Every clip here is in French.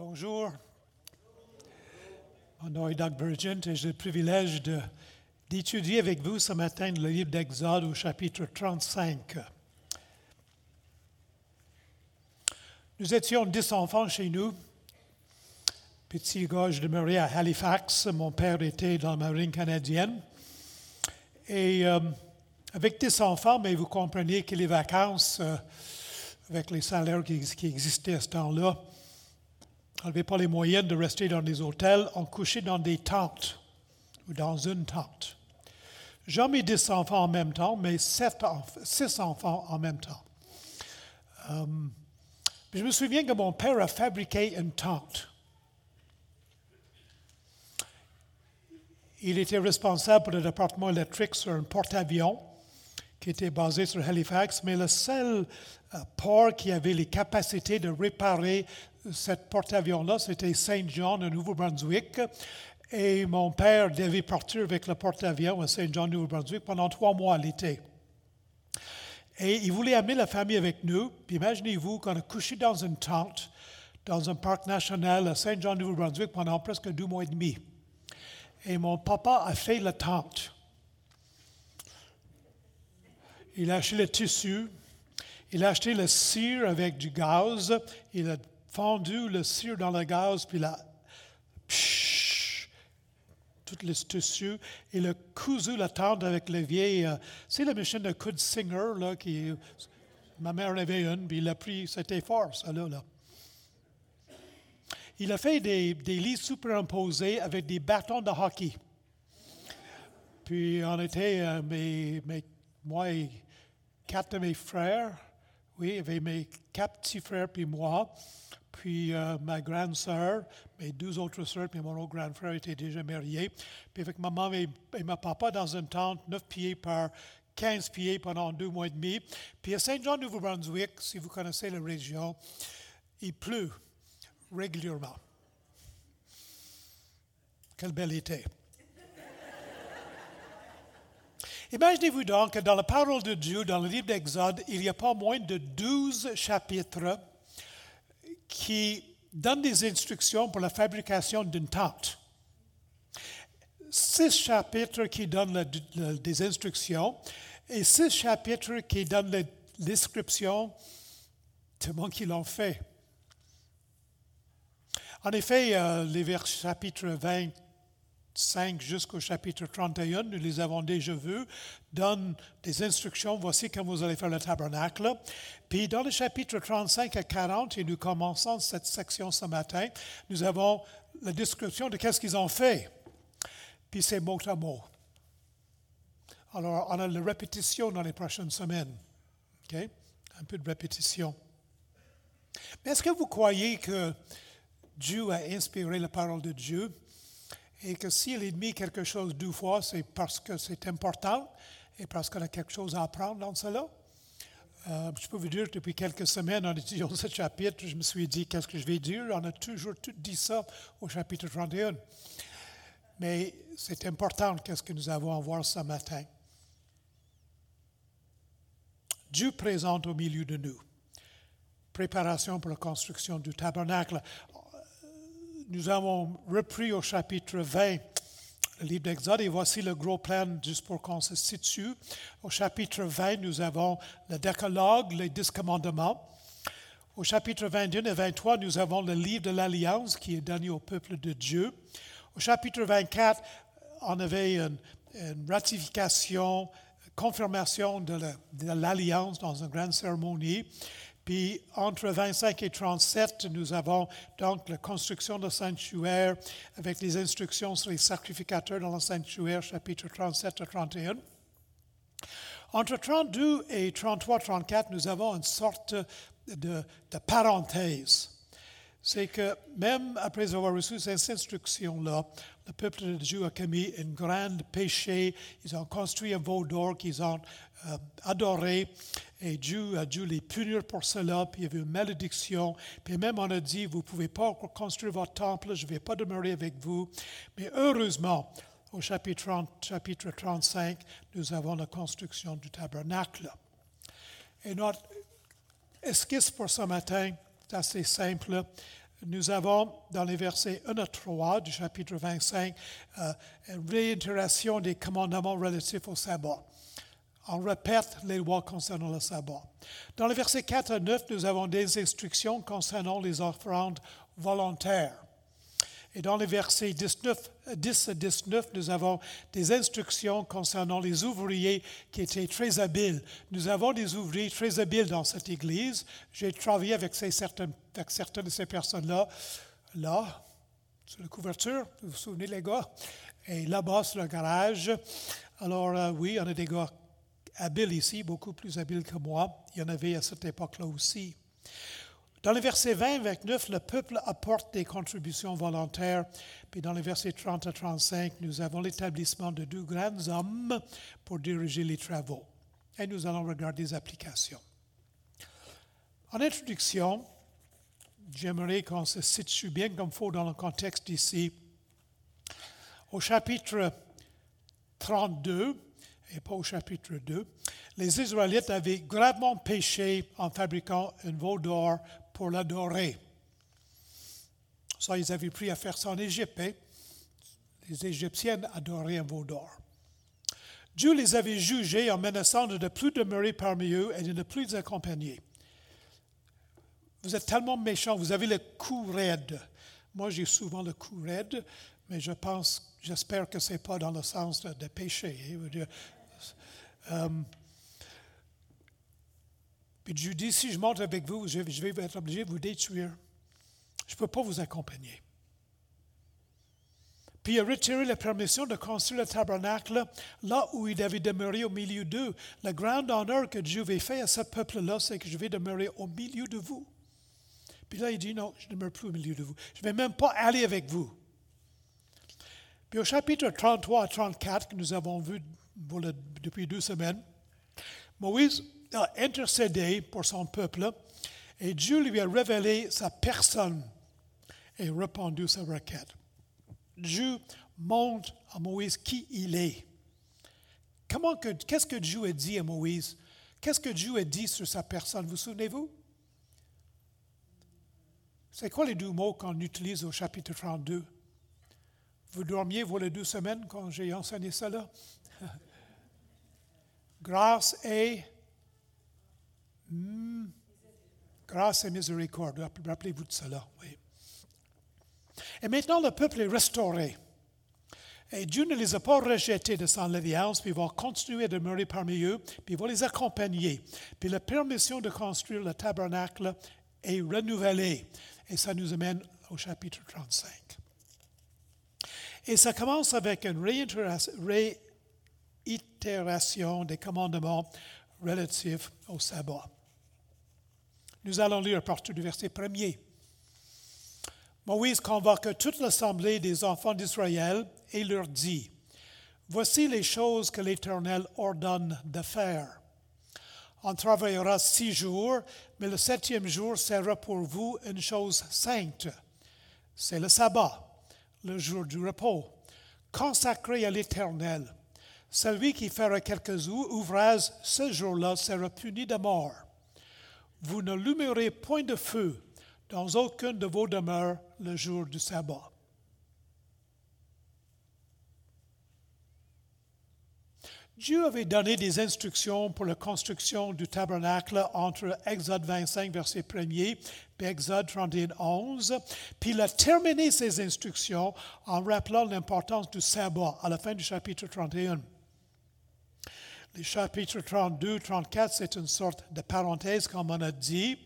Bonjour. Mon nom est Doug Burgent et j'ai le privilège d'étudier avec vous ce matin le livre d'Exode au chapitre 35. Nous étions dix enfants chez nous. Petit gars, je demeurais à Halifax. Mon père était dans la marine canadienne. Et euh, avec dix enfants, mais vous comprenez que les vacances, euh, avec les salaires qui, qui existaient à ce temps-là, on n'avait pas les moyens de rester dans des hôtels. On couchait dans des tentes ou dans une tente. Jamais dix enfants en même temps, mais sept six enfants en même temps. Euh, je me souviens que mon père a fabriqué une tente. Il était responsable pour le département électrique sur un porte-avions qui était basé sur Halifax, mais le seul euh, port qui avait les capacités de réparer cette porte-avions-là, c'était Saint John, au Nouveau-Brunswick. Et mon père devait partir avec le porte-avions à Saint John, Nouveau-Brunswick, pendant trois mois l'été. Et il voulait amener la famille avec nous. Puis imaginez-vous qu'on a couché dans une tente dans un parc national à Saint John, Nouveau-Brunswick pendant presque deux mois et demi. Et mon papa a fait la tente. Il a acheté le tissu, il a acheté le cire avec du gaz, il a fondu le cire dans le gaz, puis il a psh, tout le tissu, il a cousu la tente avec le vieil, euh, c'est la machine de coudre Singer, là, qui, ma mère en avait une, puis il a pris, c'était fort, ça là. là. Il a fait des, des lits superimposés avec des bâtons de hockey. Puis on était, euh, mes- moi et quatre de mes frères, oui, il y avait mes quatre petits frères puis moi, puis euh, ma grande sœur, mes deux autres sœurs, puis mon grand frère était déjà marié. Puis avec ma maman et, ma papa dans une tente, 9 pieds par 15 pieds pendant deux mois et demi. Puis à Saint-Jean, Nouveau-Brunswick, si vous connaissez la région, il pleut régulièrement. Quel bel été. Imaginez-vous donc que dans la parole de Dieu, dans le livre d'Exode, il n'y a pas moins de douze chapitres qui donnent des instructions pour la fabrication d'une tente. Six chapitres qui donnent des instructions et six chapitres qui donnent la description de monde qui l'ont fait. En effet, euh, les vers, chapitres 20 5 jusqu'au chapitre 31, nous les avons déjà vus, donne des instructions, voici comment vous allez faire le tabernacle. Puis dans le chapitre 35 à 40, et nous commençons cette section ce matin, nous avons la description de qu'est-ce qu'ils ont fait. Puis c'est mot à mot. Alors, on a la répétition dans les prochaines semaines. Okay? Un peu de répétition. Mais est-ce que vous croyez que Dieu a inspiré la parole de Dieu? Et que s'il a mis quelque chose deux fois, c'est parce que c'est important et parce qu'on a quelque chose à apprendre dans cela? Euh, je peux vous dire, depuis quelques semaines, en étudiant ce chapitre, je me suis dit, qu'est-ce que je vais dire? On a toujours tout dit ça au chapitre 31. Mais c'est important, qu'est-ce que nous avons à voir ce matin? Dieu présente au milieu de nous. Préparation pour la construction du tabernacle. Nous avons repris au chapitre 20 le livre d'Exode et voici le gros plan juste pour qu'on se situe. Au chapitre 20, nous avons le décalogue, les dix commandements. Au chapitre 21 et 23, nous avons le livre de l'Alliance qui est donné au peuple de Dieu. Au chapitre 24, on avait une, une ratification, confirmation de la- de l'Alliance dans une grande cérémonie. Puis entre 25 et 37, nous avons donc la construction du sanctuaire avec les instructions sur les sacrificateurs dans le sanctuaire, chapitre 37 à 31. Entre 32 et 33-34, nous avons une sorte de, de parenthèse. C'est que même après avoir reçu ces instructions-là, le peuple de Dieu a commis un grand péché. Ils ont construit un veau d'or qu'ils ont adoré. Et Dieu a dû les punir pour cela. Puis il y avait une malédiction. Puis même on a dit, vous ne pouvez pas construire votre temple, je ne vais pas demeurer avec vous. Mais heureusement, au chapitre, 30 chapitre 35, nous avons la construction du tabernacle. Et notre esquisse pour ce matin, c'est assez simple. nous avons dans les versets 1 à 3 du chapitre 25 euh, une réitération des commandements relatifs au sabbat. On répète les lois concernant le sabbat. Dans les versets 4 à 9, nous avons des instructions concernant les offrandes volontaires. Et dans les versets 19, 10 à 19, nous avons des instructions concernant les ouvriers qui étaient très habiles. Nous avons des ouvriers très habiles dans cette église. J'ai travaillé avec, certaines, de ces personnes-là, là, sur la couverture, vous vous souvenez les gars, et là-bas sur le garage. Alors euh, oui, on a des gars habiles ici, beaucoup plus habiles que moi. Il y en avait à cette époque-là aussi. Dans les versets 20 et 29, le peuple apporte des contributions volontaires. Puis dans les versets 30 à 35, nous avons l'établissement de deux grands hommes pour diriger les travaux. Et nous allons regarder les applications. En introduction, j'aimerais qu'on se situe bien comme il faut dans le contexte ici. Au chapitre 32, et pas au chapitre 2, les Israélites avaient gravement péché en fabriquant un veau d'or pour l'adorer. Ça, ils avaient pris à faire ça en Égypte. Hein. Les Égyptiennes adoraient un veau d'or. Dieu les avait jugés en menaçant de ne plus demeurer parmi eux et de ne plus les accompagner. Vous êtes tellement méchants, vous avez le cou raide. Moi, j'ai souvent le cou raide, mais je pense, j'espère que ce n'est pas dans le sens de, péché. Hein. Euh, puis Dieu dit, si je monte avec vous, je, vais être obligé de vous détruire. Je ne peux pas vous accompagner. Puis il a retiré la permission de construire le tabernacle là où il devait demeurer au milieu d'eux. Le grand honneur que Dieu avait fait à ce peuple-là, c'est que je vais demeurer au milieu de vous. Puis là, il dit, non, je ne demeure plus au milieu de vous. Je ne vais même pas aller avec vous. Puis au chapitre 33 à 34, que nous avons vu depuis deux semaines, Moïse a intercédé pour son peuple et Dieu lui a révélé sa personne et répondu sa requête. Dieu montre à Moïse qui il est. Comment que, qu'est-ce que Dieu a dit à Moïse? Qu'est-ce que Dieu a dit sur sa personne? Vous souvenez-vous? C'est quoi les deux mots qu'on utilise au chapitre 32? Vous dormiez les deux semaines quand j'ai enseigné cela? Grâce et Hmm. Grâce et miséricorde. Rappelez-vous de cela. Et maintenant, le peuple est restauré. Et Dieu ne les a pas rejetés de son alliance, puis il va continuer à demeurer parmi eux, puis il va les accompagner. Puis la permission de construire le tabernacle est renouvelée. Et ça nous amène au chapitre 35. Et ça commence avec une réitération des commandements relatifs au sabbat. Nous allons lire à partir du verset premier. Moïse convoque toute l'assemblée des enfants d'Israël et leur dit, Voici les choses que l'Éternel ordonne de faire. On travaillera six jours, mais le septième jour sera pour vous une chose sainte. C'est le sabbat, le jour du repos, consacré à l'Éternel. Celui qui fera quelques ouvrages ce jour-là sera puni de mort. Vous ne lumerez point de feu dans aucune de vos demeures le jour du sabbat. Dieu avait donné des instructions pour la construction du tabernacle entre Exode 25, verset 1er, et Exode 31, 11. Puis il a terminé ces instructions en rappelant l'importance du sabbat à la fin du chapitre 31. Le chapitre 32, 34, c'est une sorte de parenthèse, comme on a dit.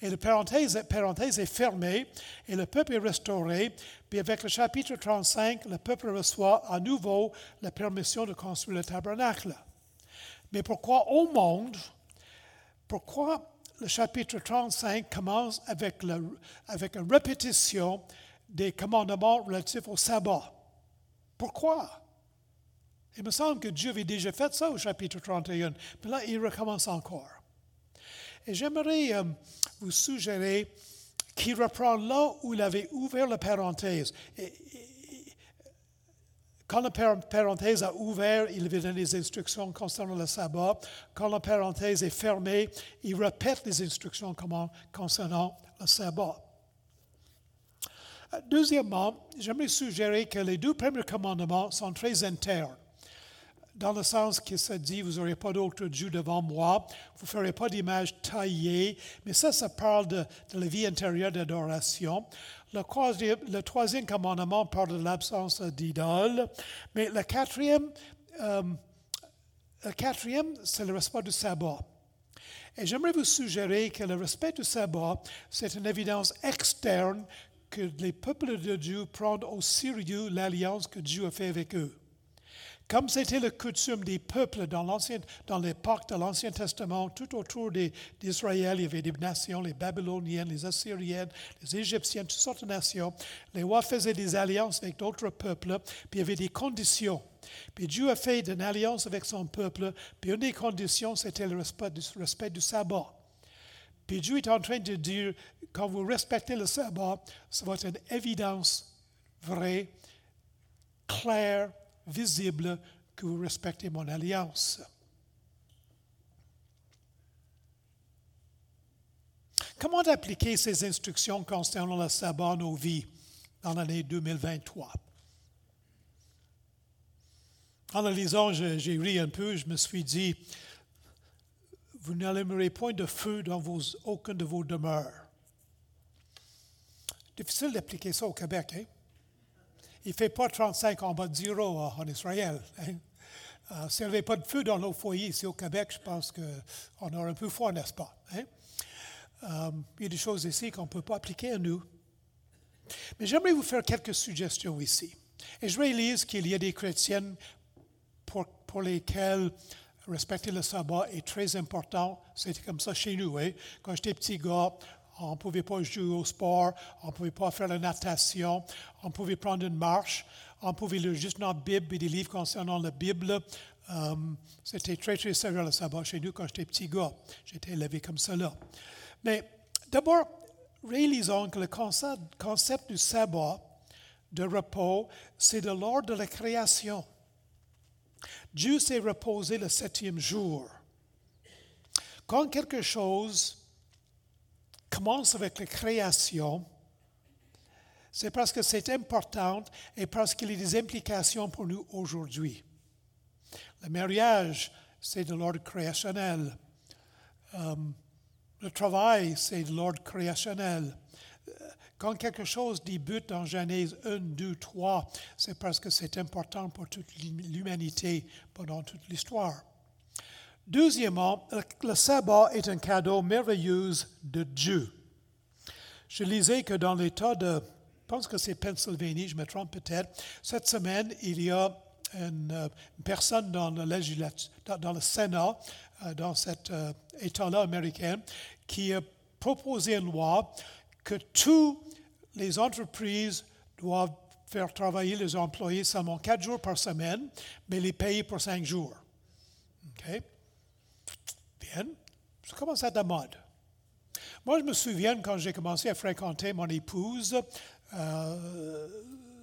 Et la parenthèse, parenthèse est fermée et le peuple est restauré. Puis avec le chapitre 35, le peuple reçoit à nouveau la permission de construire le tabernacle. Mais pourquoi au monde, pourquoi le chapitre 35 commence avec, avec une répétition des commandements relatifs au sabbat? Pourquoi? Il me semble que Dieu avait déjà fait ça au chapitre 31, mais là, il recommence encore. Et j'aimerais euh, vous suggérer qu'il reprend là où il avait ouvert la parenthèse. quand la parenthèse a ouvert, il avait donné des instructions concernant le sabbat. Quand la parenthèse est fermée, il répète les instructions concernant le sabbat. Deuxièmement, j'aimerais suggérer que les deux premiers commandements sont très internes dans le sens qu'il se dit, vous n'aurez pas d'autre Dieu devant moi, vous ne ferez pas d'image taillée, mais ça, ça parle de, la vie intérieure d'adoration. Le, troisième commandement parle de l'absence d'idole, mais le quatrième, euh, le quatrième, c'est le respect du sabbat. Et j'aimerais vous suggérer que le respect du sabbat, c'est une évidence externe que les peuples de Dieu prennent au sérieux l'alliance que Dieu a fait avec eux. Comme c'était le coutume des peuples dans, dans l'époque de l'Ancien Testament, tout autour d'Israël, il y avait des nations, les Babyloniennes, les Assyriennes, les Égyptiennes, toutes sortes de nations. Les rois faisaient des alliances avec d'autres peuples, puis il y avait des conditions. Puis Dieu a fait une alliance avec son peuple, puis une des conditions, c'était le respect du, respect du sabbat. Puis Dieu est en train de dire, quand vous respectez le sabbat, ça va être une évidence vraie, claire, visible que vous respectez mon alliance. Comment appliquer ces instructions concernant le sabbat à nos vies dans l'année 2023? En le lisant, j'ai ri un peu, je me suis dit, vous n'allumerez point de feu dans vos, aucune de vos demeures. Difficile d'appliquer ça au Québec, hein? Il ne fait pas 35 en bas de zéro en Israël. Hein. Euh, s'il n'y avait pas de feu dans nos foyers ici au Québec, je pense qu'on aurait un peu froid, n'est-ce pas? Hein? Euh, il y a des choses ici qu'on ne peut pas appliquer à nous. Mais j'aimerais vous faire quelques suggestions ici. Et je réalise qu'il y a des chrétiennes pour, pour lesquelles respecter le sabbat est très important. C'était comme ça chez nous. Hein? Quand j'étais petit gars, on ne pouvait pas jouer au sport, on ne pouvait pas faire la natation, on pouvait prendre une marche, on pouvait lire juste notre Bible et des livres concernant la Bible. Euh, c'était très, très sérieux le sabbat chez nous quand j'étais petit gars. J'étais élevé comme cela. Mais d'abord, réalisons que le concept, du sabbat, de repos, c'est de l'ordre de la création. Dieu s'est reposé le septième jour. Quand quelque chose commence avec la création, c'est parce que c'est important et parce qu'il y a des implications pour nous aujourd'hui. Le mariage, c'est de l'ordre créationnel. Euh, le travail, c'est de l'ordre créationnel. Quand quelque chose débute dans Genèse 1, 2, 3, c'est parce que c'est important pour toute l'humanité pendant toute l'histoire. Deuxièmement, le sabbat est un cadeau merveilleux de Dieu. Je lisais que dans l'État de, je pense que c'est Pennsylvanie, je me trompe peut-être, cette semaine, il y a une, personne dans le, dans le Sénat, euh, dans cet euh, État-là américain, qui a proposé une loi que toutes les entreprises doivent faire travailler les employés seulement quatre jours par semaine, mais les payer pour cinq jours. Okay? Bien, ça commence à être mode. Moi, je me souviens quand j'ai commencé à fréquenter mon épouse, euh,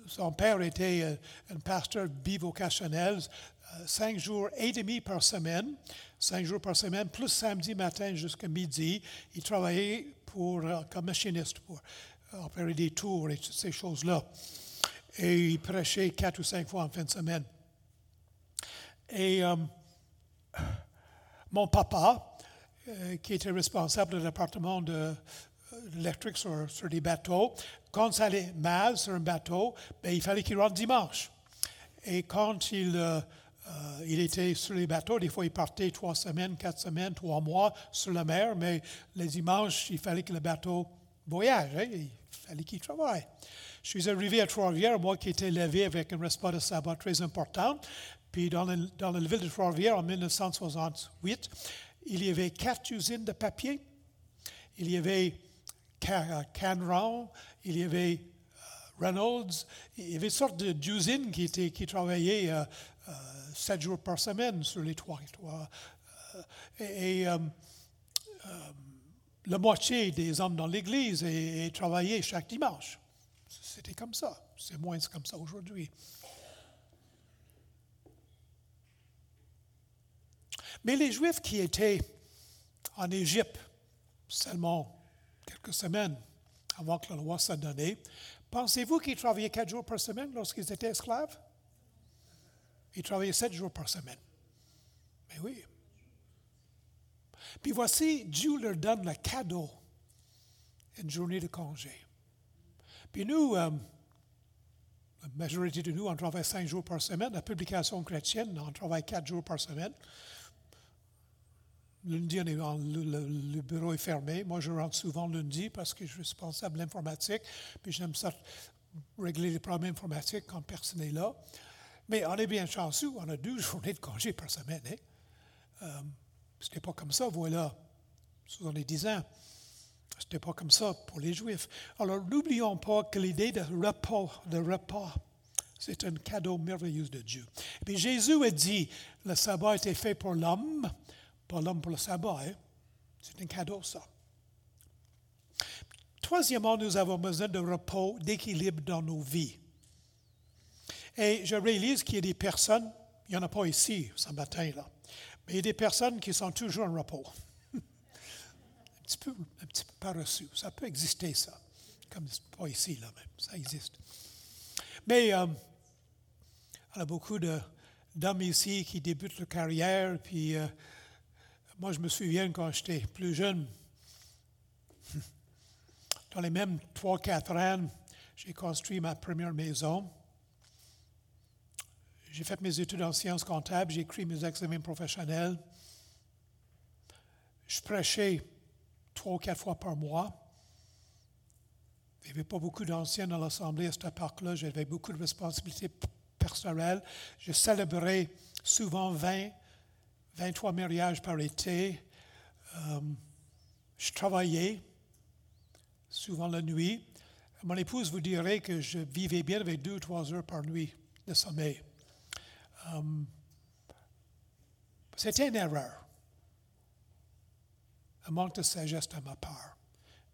son père était euh, un pasteur bivocationnel, euh, cinq jours et demi par semaine, cinq jours par semaine, plus samedi matin jusqu'à midi. Il travaillait pour, comme machiniste pour opérer des tours et toutes ces choses-là. Et il prêchait quatre ou cinq fois en fin de semaine. Et mon papa, euh, qui était responsable du département de l'électrique sur, sur, des bateaux, quand ça allait mal sur un bateau, ben, il fallait qu'il rentre dimanche. Et quand il, euh, euh, était sur les bateaux, des fois il partait trois semaines, quatre semaines, trois mois sur la mer, mais les dimanches, il fallait que le bateau voyage, hein, il fallait qu'il travaille. Je suis arrivé à Trois-Rivières, moi qui étais élevé avec un respect de sabbat très important, puis dans, dans la de Trois-Rivières, en 1968, il y avait quatre usines de papier. Il y avait Canron, il y avait euh, Reynolds, il y avait toutes sortes d'usines qui, qui travaillaient euh, euh, sept jours par semaine sur les trois. et, la moitié des hommes dans l'Église travaillaient chaque dimanche. C'était comme ça. C'est moins comme ça aujourd'hui. Mais les Juifs qui étaient en Égypte seulement quelques semaines avant que la loi soit donnée. Pensez-vous qu'ils travaillaient quatre jours par semaine lorsqu'ils étaient esclaves? Ils travaillaient sept jours par semaine. Mais oui. Puis voici, Dieu leur donne le cadeau, une journée de congé. Puis nous, euh, la majorité de nous, on travaille cinq jours par semaine. La publication chrétienne, on travaille quatre jours par semaine. Lundi, le, bureau est fermé. Moi, je rentre souvent lundi parce que je suis responsable de l'informatique. Puis j'aime ça régler les problèmes informatiques quand personne n'est là. Mais on est bien chanceux, on a deux journées de congé par semaine. Hein? Euh, Ce n'était pas comme ça, voilà, les dix ans. Ce n'était pas comme ça pour les Juifs. Alors, n'oublions pas que l'idée de repas, de repas, c'est un cadeau merveilleux de Dieu. Et puis Jésus a dit, le sabbat été fait pour l'homme, pas l'homme pour le sabbat. Hein? C'est un cadeau, ça. Troisièmement, nous avons besoin de repos, d'équilibre dans nos vies. Et je réalise qu'il y a des personnes, il n'y en a pas ici ce matin, là, mais il y a des personnes qui sont toujours en repos. un, petit peu, un petit peu reçu. Ça peut exister, ça. Comme pas ici, là même. Ça existe. Mais euh, il y a beaucoup d'hommes ici qui débutent leur carrière, puis euh, moi, je me souviens quand j'étais plus jeune, dans les mêmes 3-4 ans, j'ai construit ma première maison. J'ai fait mes études en sciences comptables, j'ai écrit mes examens professionnels. Je prêchais trois ou quatre fois par mois. Il n'y avait pas beaucoup d'anciens dans l'Assemblée à cette époque-là. J'avais beaucoup de responsabilités personnelles. Je célébrais souvent 20, 23 mariages par été. Euh, je travaillais souvent la nuit. Mon épouse vous dirait que je vivais bien avec deux ou trois heures par nuit de sommeil. Euh, c'était une erreur. Un manque de sagesse de ma part.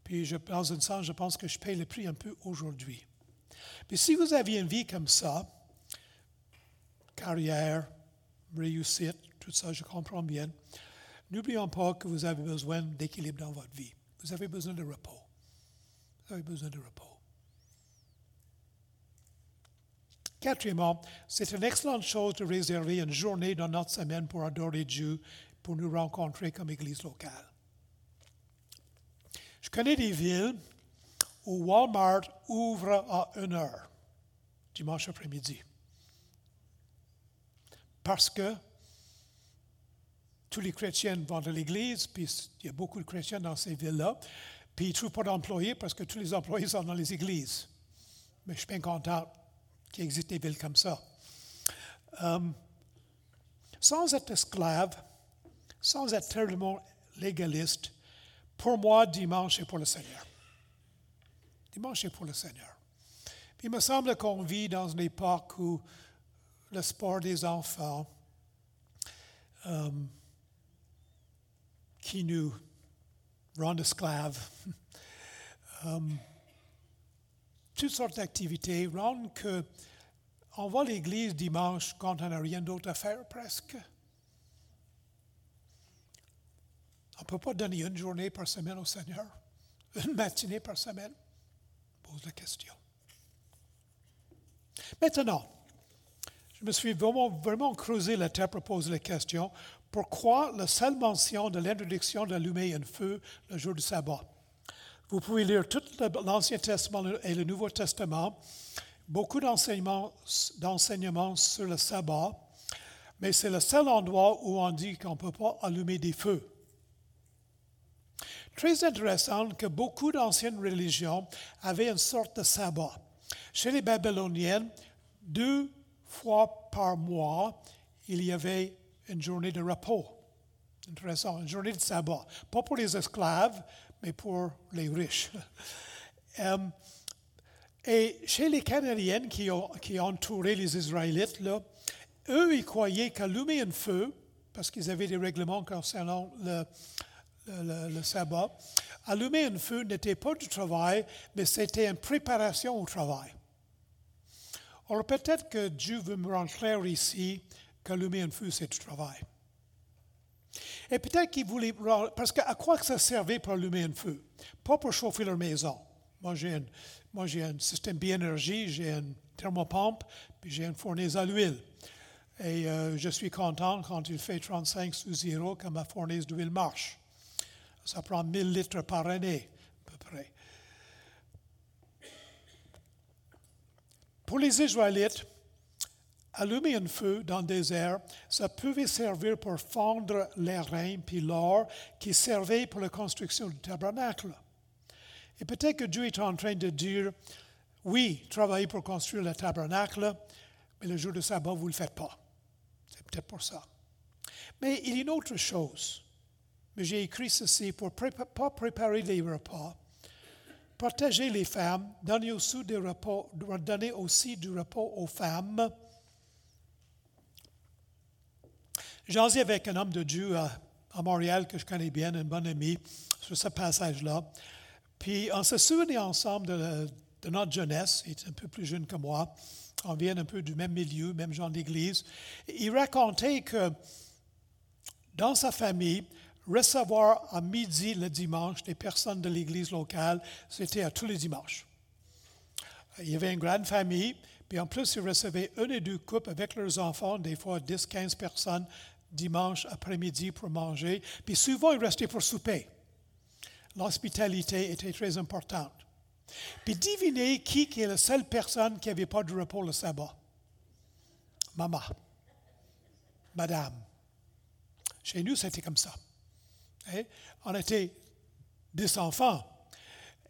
Puis, dans un sens, je pense que je paye le prix un peu aujourd'hui. Puis, si vous aviez une vie comme ça, carrière, réussite, tout ça, je comprends bien. N'oublions pas que vous avez besoin d'équilibre dans votre vie. Vous avez besoin de repos. Vous avez besoin de repos. Quatrièmement, c'est une excellente chose de réserver une journée dans notre semaine pour adorer Dieu, pour nous rencontrer comme Église locale. Je connais des villes où Walmart ouvre à une heure, dimanche après-midi. Parce que tous les chrétiens vont à l'église, puis il y a beaucoup de chrétiens dans ces villes-là, puis ils ne trouvent pas d'employés parce que tous les employés sont dans les églises. Mais je suis bien content qu'il existe des villes comme ça. Euh, sans être esclave, sans être tellement légaliste, pour moi, dimanche est pour le Seigneur. Dimanche est pour le Seigneur. Puis il me semble qu'on vit dans une époque où le sport des enfants, euh, qui nous rend esclaves. um, toutes sortes d'activités rendent que on va à l'église dimanche quand on n'a rien d'autre à faire presque. On ne peut pas donner une journée par semaine au Seigneur, une matinée par semaine. Pose la question. Maintenant, je me suis vraiment, vraiment creusé la tête pour poser la question pourquoi la seule mention de l'introduction d'allumer un feu le jour du sabbat. Vous pouvez lire tout l'Ancien Testament et le Nouveau Testament, beaucoup d'enseignements, d'enseignements sur le sabbat, mais c'est le seul endroit où on dit qu'on ne peut pas allumer des feux. Très intéressant que beaucoup d'anciennes religions avaient une sorte de sabbat. Chez les Babyloniens, deux fois par mois, il y avait une journée de repos. Intéressant, une journée de sabbat. Pas pour les esclaves, mais pour les riches. Euh, et chez les Canadiens qui ont, qui entouré les Israélites, là, eux, ils croyaient qu'allumer un feu, parce qu'ils avaient des règlements concernant le, le, sabbat, allumer un feu n'était pas du travail, mais c'était une préparation au travail. Alors peut-être que Dieu veut me rendre clair ici qu'allumer un feu, c'est du travail. Et peut-être qu'ils voulaient. Parce qu'à quoi que ça servait pour allumer un feu Pas pour chauffer leur maison. Moi, j'ai un, moi, j'ai un système biénergie, j'ai une thermopompe, puis j'ai une fournaise à l'huile. Et euh, je suis content quand il fait 35 sous zéro que ma fournaise d'huile marche. Ça prend 1000 litres par année, à peu près. Pour les Israélites, allumer un feu dans le désert, ça pouvait servir pour fondre les reins puis l'or qui servait pour la construction du tabernacle. Et peut-être que Dieu est en train de dire, oui, travaillez pour construire le tabernacle, mais le jour de sabbat, vous ne le faites pas. C'est peut-être pour ça. Mais il y a une autre chose. Mais j'ai écrit ceci pour ne pas préparer les repas, protéger les femmes, donner donner aussi du repos aux femmes. Ai avec un homme de Dieu à, à, Montréal que je connais bien, un bon ami, sur ce passage-là. Puis on se souvient ensemble de, notre jeunesse, il est un peu plus jeune que moi, on vient un peu du même milieu, même genre d'église. Il racontait que dans sa famille, recevoir à midi le dimanche des personnes de l'église locale, c'était à tous les dimanches. Il y avait une grande famille, puis en plus, ils recevaient un et deux couples avec leurs enfants, des fois 10, 15 personnes, dimanche après-midi pour manger. Puis souvent, ils restaient pour souper. L'hospitalité était très importante. Puis devinez qui est la seule personne qui n'avait pas de repos le sabbat? Maman. Madame. Chez nous, c'était comme ça. Et on était dix enfants.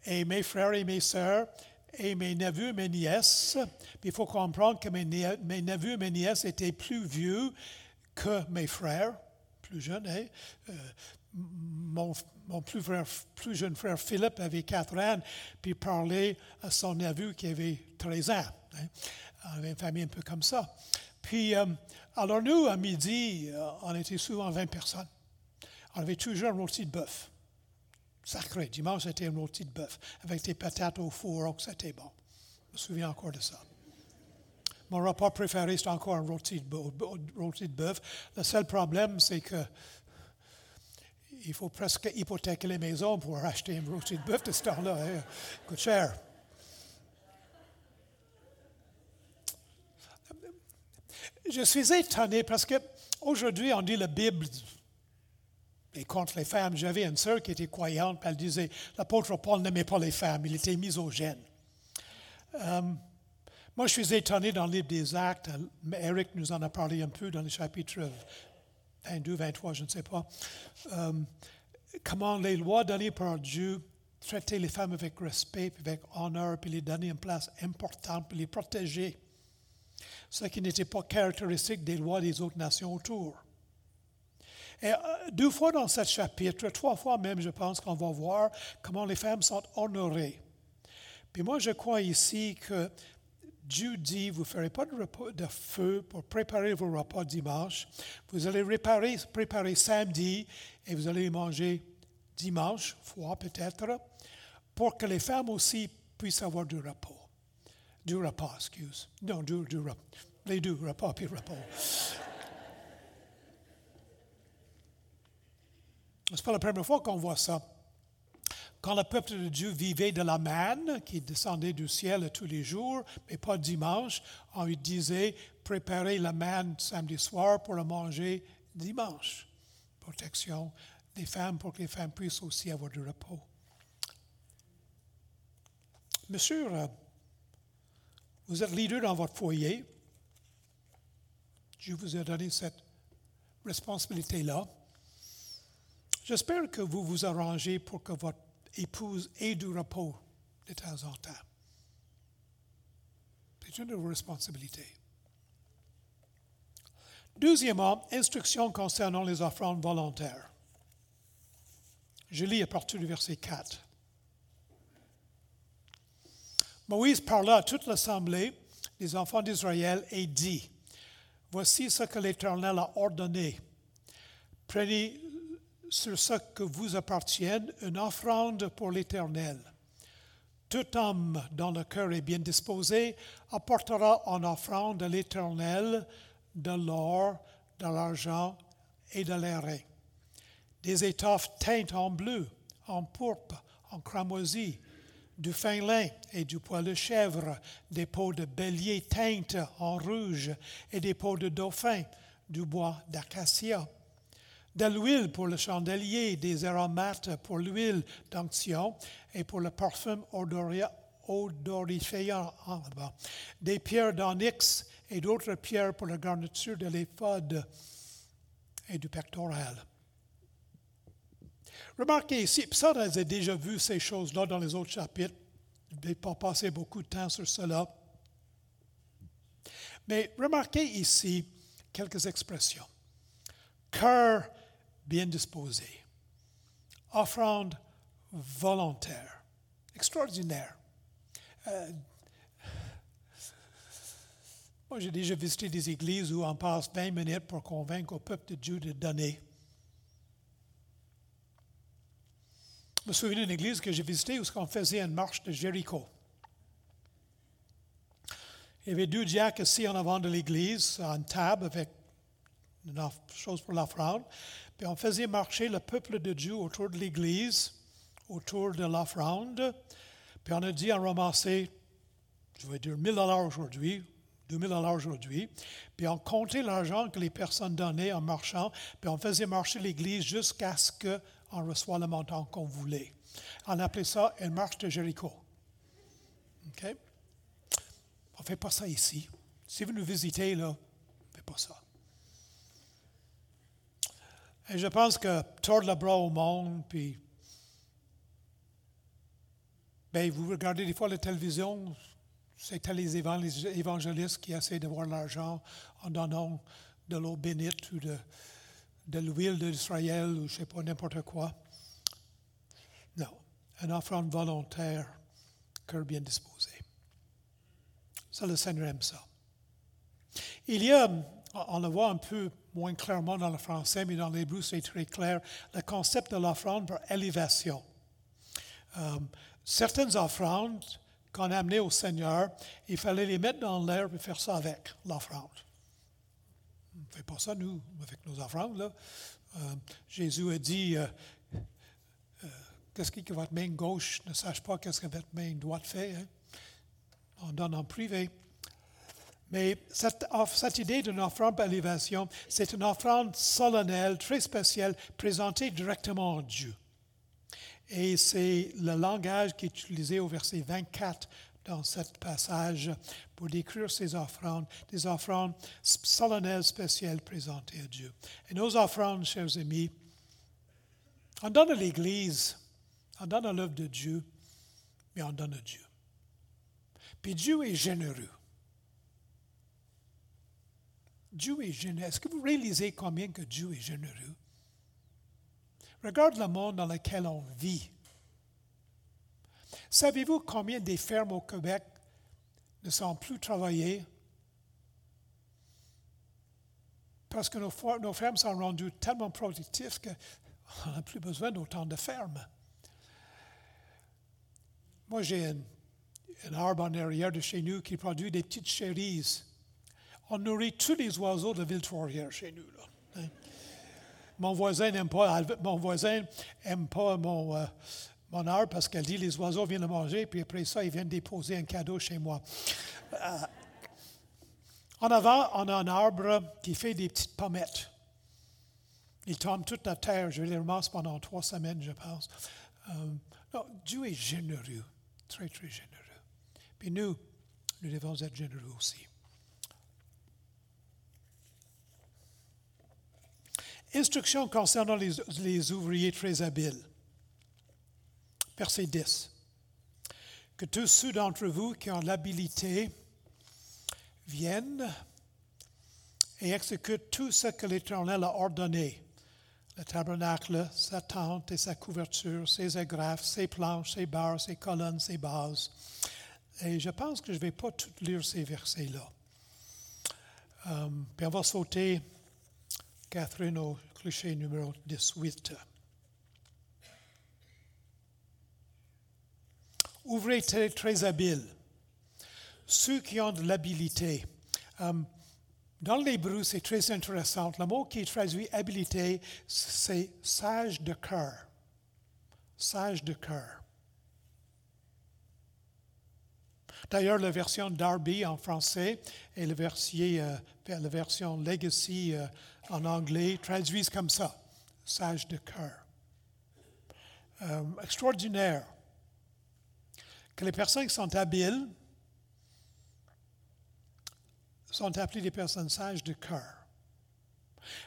Et mes frères et mes sœurs, et mes neveux et mes nièces. Il faut comprendre que mes, neveux et mes nièces étaient plus vieux que mes frères, plus jeunes. Hein? Euh, mon, plus, jeune frère Philippe avait quatre ans, puis parlait à son neveu qui avait 13 ans. Hein. On avait une famille un peu comme ça. Puis, euh, alors nous, à midi, euh, on était souvent 20 personnes. On avait toujours un rôti de bœuf. Sacré. Dimanche, c'était un rôti de bœuf avec des patates au four. Oh, c'était bon. Je me souviens encore de ça. Mon repas préféré, c'est encore un rôti de bœuf. Le seul problème, c'est que il faut presque hypothéquer les maisons pour acheter un rôti de bœuf de ce temps-là. Hein. coûte cher. Je suis étonné parce qu'aujourd'hui, on dit la Bible est contre les femmes. J'avais une sœur qui était croyante, elle disait l'apôtre Paul n'aimait pas les femmes, il était misogyne. Euh, moi, je suis étonné dans le livre des Actes. Eric nous en a parlé un peu dans le chapitre 22, 23, je ne sais pas, euh, comment les lois données par Dieu traitaient les femmes avec respect, avec honneur, puis les donner une place importante, puis les protéger. Ce qui n'était pas caractéristique des lois des autres nations autour. Et euh, deux fois dans ce chapitre, trois fois même, je pense qu'on va voir comment les femmes sont honorées. Puis moi, je crois ici que Dieu dit, vous ne ferez pas de, de, feu pour préparer vos repas dimanche. Vous allez préparer, préparer samedi et vous allez manger dimanche, fois peut-être, pour que les femmes aussi puissent avoir du repos. Du repas, excuse. Non, du, du repas. Les deux, repas et repos. Ce n'est pas la première fois qu'on voit ça. Quand le peuple de Dieu vivait de la manne qui descendait du ciel tous les jours, mais pas dimanche, on lui disait préparez la manne samedi soir pour le manger dimanche. Protection des femmes pour que les femmes puissent aussi avoir du repos. Monsieur, euh, vous êtes leader dans votre foyer. Dieu vous a donné cette responsabilité-là. J'espère que vous vous arrangez pour que votre épouse et du repos de temps en temps. C'est une responsabilité. Deuxièmement, instruction concernant les offrandes volontaires. Je lis à partir du verset 4. Moïse parla à toute l'assemblée des enfants d'Israël et dit, Voici ce que l'Éternel a ordonné. Prenez sur ce que vous appartienne une offrande pour l'Éternel. Tout homme dont le cœur est bien disposé apportera en offrande à l'Éternel de l'or, de l'argent et de l'airain. Des étoffes teintes en bleu, en pourpre, en cramoisi, du fin lin et du poil de chèvre, des peaux de bélier teintes en rouge et des peaux de dauphin, du bois d'acacia, de l'huile pour le chandelier, des aromates pour l'huile d'onction et pour le parfum odoriféant, des pierres d'onyx et d'autres pierres pour la garniture de l'éphode et du pectoral. Remarquez ici, ça, on a déjà vu ces choses-là dans les autres chapitres. Je ne vais pas passer beaucoup de temps sur cela. Mais remarquez ici quelques expressions. Cœur bien disposé. Offrande volontaire. Extraordinaire. Euh, moi, j'ai déjà visité des églises où on passe 20 minutes pour convaincre au peuple de Dieu de donner. Je me souviens d'une église que j'ai visitée où on faisait une marche de Jéricho. Il y avait deux diacres assis en avant de l'église, une table avec une chose pour l'offrande. Puis on faisait marcher le peuple de Dieu autour de l'église, autour de l'offrande. Puis on a dit à ramasser, je vais dire 1000 dollars aujourd'hui, 2000 dollars aujourd'hui. Puis on comptait l'argent que les personnes donnaient en marchant. Puis on faisait marcher l'église jusqu'à ce que on reçoit le montant qu'on voulait. On appelait ça une marche de Jéricho. OK? On ne fait pas ça ici. Si vous nous visitez, là, on ne fait pas ça. Et je pense que tordre le bras au monde, puis. Bien, vous regardez des fois la télévision, c'est les évangélistes qui essaient d'avoir l'argent en donnant de l'eau bénite ou de, de l'huile d'Israël ou je ne sais pas, n'importe quoi. Non, une offrande volontaire, cœur bien disposé. Ça, le Seigneur aime ça. Il y a, on le voit un peu moins clairement dans le français, mais dans l'hébreu, c'est très clair, le concept de l'offrande par élévation. Euh, certaines offrandes qu'on amenait au Seigneur, il fallait les mettre dans l'air et faire ça avec l'offrande. On ne fait pas ça, nous, avec nos offrandes. Là. Euh, Jésus a dit euh, Qu'est-ce que votre main gauche ne sache pas qu'est-ce que votre main droite fait hein? On donne en privé. Mais cette, idée d'une offrande par élévation, c'est une offrande solennelle, très spéciale, présentée directement à Dieu. Et c'est le langage qui est utilisé au verset 24 dans ce passage pour décrire ces offrandes, des offrandes solennelles spéciales présentées à Dieu. Et nos offrandes, chers amis, on donne à l'Église, on donne à l'œuvre de Dieu, mais on donne à Dieu. Puis Dieu est généreux. Dieu est généreux. Est-ce que vous réalisez combien que Dieu est généreux? Regarde le monde dans lequel on vit. Savez-vous combien des fermes au Québec ne sont plus travaillées? Parce que nos, fermes sont rendues tellement productives qu'on n'a plus besoin d'autant de fermes. Moi, j'ai un, arbre en arrière de chez nous qui produit des petites chéries. On nourrit tous les oiseaux de Ville-Trois-Rivières chez nous. Hein. Mon voisin n'aime pas, mon voisin pas mon, euh, mon arbre parce qu'elle dit les oiseaux viennent manger, puis après ça, ils viennent déposer un cadeau chez moi. Euh, en avant, on a un arbre qui fait des petites pommettes. Il tombe toute la terre. Je les ramasse pendant trois semaines, je pense. Euh, Dieu est généreux, très, très généreux. Puis nous, nous devons être généreux aussi. Instruction concernant les ouvriers très habiles verset 10. Que tous ceux d'entre vous qui ont l'habilité viennent et exécutent tout ce que l'Éternel a ordonné. Le tabernacle, sa tente et sa couverture, ses agrafes, ses planches, ses barres, ses colonnes, ses bases. Et je pense que je ne vais pas tout lire ces versets-là. Euh, puis on va sauter, Catherine, au cliché numéro 18. Ouvrez très, très habile. Ceux qui ont de l'habilité. Euh, dans l'hébreu, c'est très intéressant. Le mot qui traduit habilité, c'est sage de cœur. Sage de cœur. D'ailleurs, la version Darby en français et la version, euh, la version Legacy euh, en anglais traduisent comme ça, sage de cœur. Euh, extraordinaire que les personnes qui sont habiles sont appelées des personnes sages de cœur.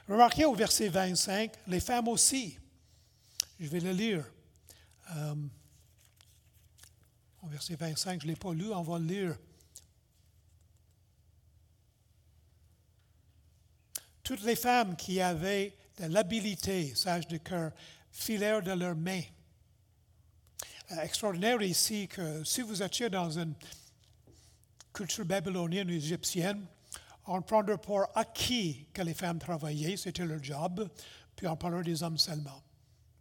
Remarquez au verset 25, les femmes aussi. Je vais le lire. Au verset 25, je ne l'ai pas lu, on va le lire. Toutes les femmes qui avaient de l'habilité, sages de cœur, filèrent de leurs mains. Euh, extraordinaire ici que si vous étiez dans une culture babylonienne ou égyptienne, on prendrait pour acquis que les femmes travaillaient, c'était leur job, puis on parlerait des hommes seulement.